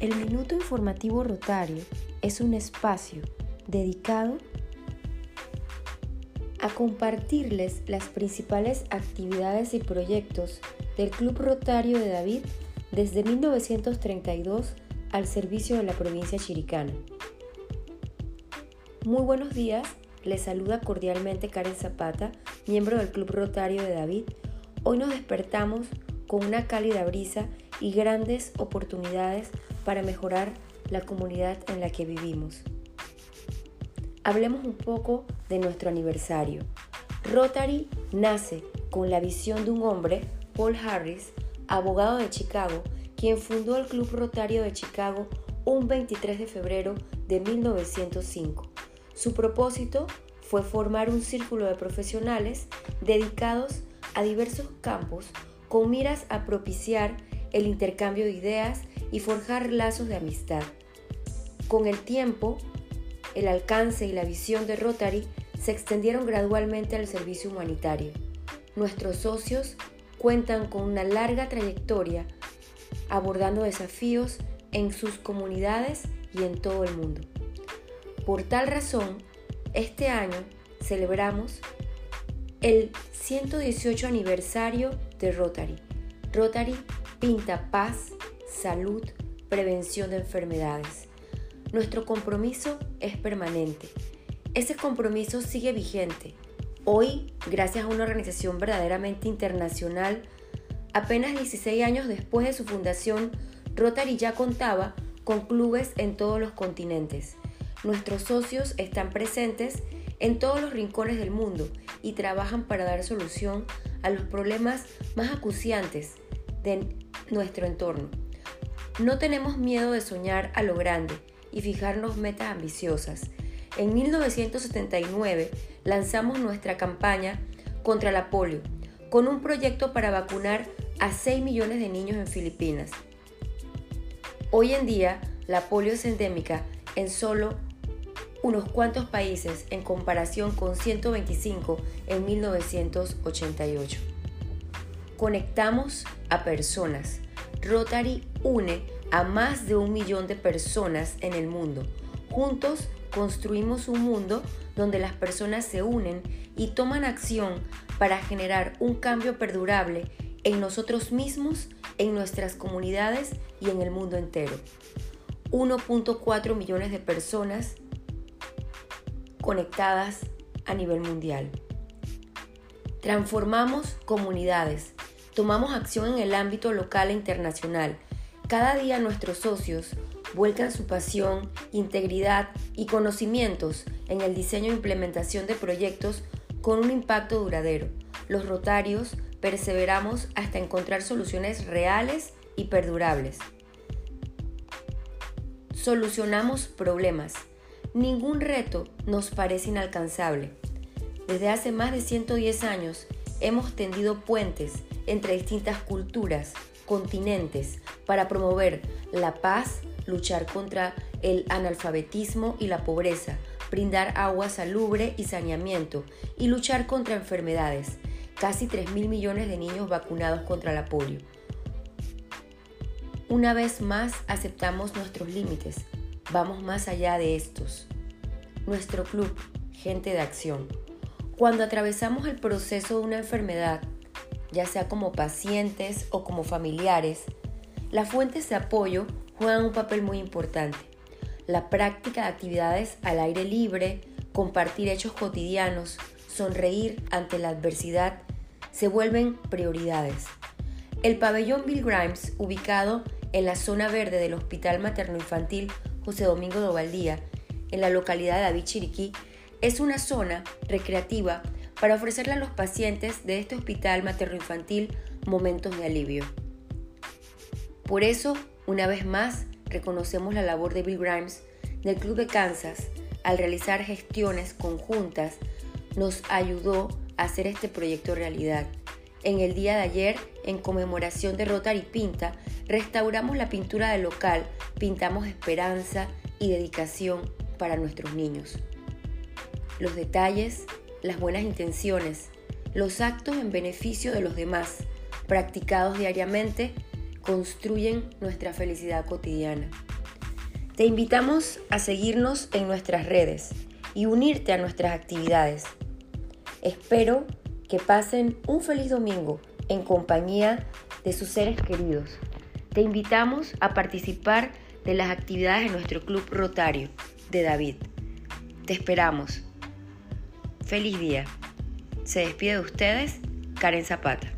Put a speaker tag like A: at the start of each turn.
A: El Minuto Informativo Rotario es un espacio dedicado a compartirles las principales actividades y proyectos del Club Rotario de David desde 1932 al servicio de la provincia chiricana. Muy buenos días, les saluda cordialmente Karen Zapata, miembro del Club Rotario de David. Hoy nos despertamos con una cálida brisa y grandes oportunidades para mejorar la comunidad en la que vivimos. Hablemos un poco de nuestro aniversario. Rotary nace con la visión de un hombre, Paul Harris, abogado de Chicago, quien fundó el Club Rotario de Chicago un 23 de febrero de 1905. Su propósito fue formar un círculo de profesionales dedicados a diversos campos con miras a propiciar el intercambio de ideas y forjar lazos de amistad. Con el tiempo, el alcance y la visión de Rotary se extendieron gradualmente al servicio humanitario. Nuestros socios cuentan con una larga trayectoria abordando desafíos en sus comunidades y en todo el mundo. Por tal razón, este año celebramos el 118 aniversario de Rotary. Rotary pinta paz, salud, prevención de enfermedades. Nuestro compromiso es permanente. Ese compromiso sigue vigente. Hoy, gracias a una organización verdaderamente internacional, apenas 16 años después de su fundación, Rotary ya contaba con clubes en todos los continentes. Nuestros socios están presentes en todos los rincones del mundo y trabajan para dar solución a los problemas más acuciantes de nuestro entorno. No tenemos miedo de soñar a lo grande y fijarnos metas ambiciosas. En 1979 lanzamos nuestra campaña contra la polio, con un proyecto para vacunar a 6 millones de niños en Filipinas. Hoy en día, la polio es endémica en solo unos cuantos países en comparación con 125 en 1988. Conectamos a personas. Rotary une a más de un millón de personas en el mundo. Juntos construimos un mundo donde las personas se unen y toman acción para generar un cambio perdurable en nosotros mismos, en nuestras comunidades y en el mundo entero. 1.4 millones de personas conectadas a nivel mundial. Transformamos comunidades, tomamos acción en el ámbito local e internacional. Cada día nuestros socios vuelcan su pasión, integridad y conocimientos en el diseño e implementación de proyectos con un impacto duradero. Los rotarios perseveramos hasta encontrar soluciones reales y perdurables. Solucionamos problemas Ningún reto nos parece inalcanzable. Desde hace más de 110 años hemos tendido puentes entre distintas culturas, continentes, para promover la paz, luchar contra el analfabetismo y la pobreza, brindar agua salubre y saneamiento y luchar contra enfermedades. Casi 3 mil millones de niños vacunados contra la polio. Una vez más aceptamos nuestros límites, vamos más allá de estos. Nuestro club, gente de acción. Cuando atravesamos el proceso de una enfermedad, ya sea como pacientes o como familiares, las fuentes de apoyo juegan un papel muy importante. La práctica de actividades al aire libre, compartir hechos cotidianos, sonreír ante la adversidad, se vuelven prioridades. El pabellón Bill Grimes, ubicado en la zona verde del Hospital Materno Infantil José Domingo de Ovaldía, en la localidad de David es una zona recreativa para ofrecerle a los pacientes de este hospital materno-infantil momentos de alivio. Por eso, una vez más, reconocemos la labor de Bill Grimes del Club de Kansas al realizar gestiones conjuntas, nos ayudó a hacer este proyecto realidad. En el día de ayer, en conmemoración de Rotary Pinta, restauramos la pintura del local, pintamos esperanza y dedicación para nuestros niños. Los detalles, las buenas intenciones, los actos en beneficio de los demás, practicados diariamente, construyen nuestra felicidad cotidiana. Te invitamos a seguirnos en nuestras redes y unirte a nuestras actividades. Espero que pasen un feliz domingo en compañía de sus seres queridos. Te invitamos a participar de las actividades de nuestro Club Rotario de David. Te esperamos. Feliz día. Se despide de ustedes Karen Zapata.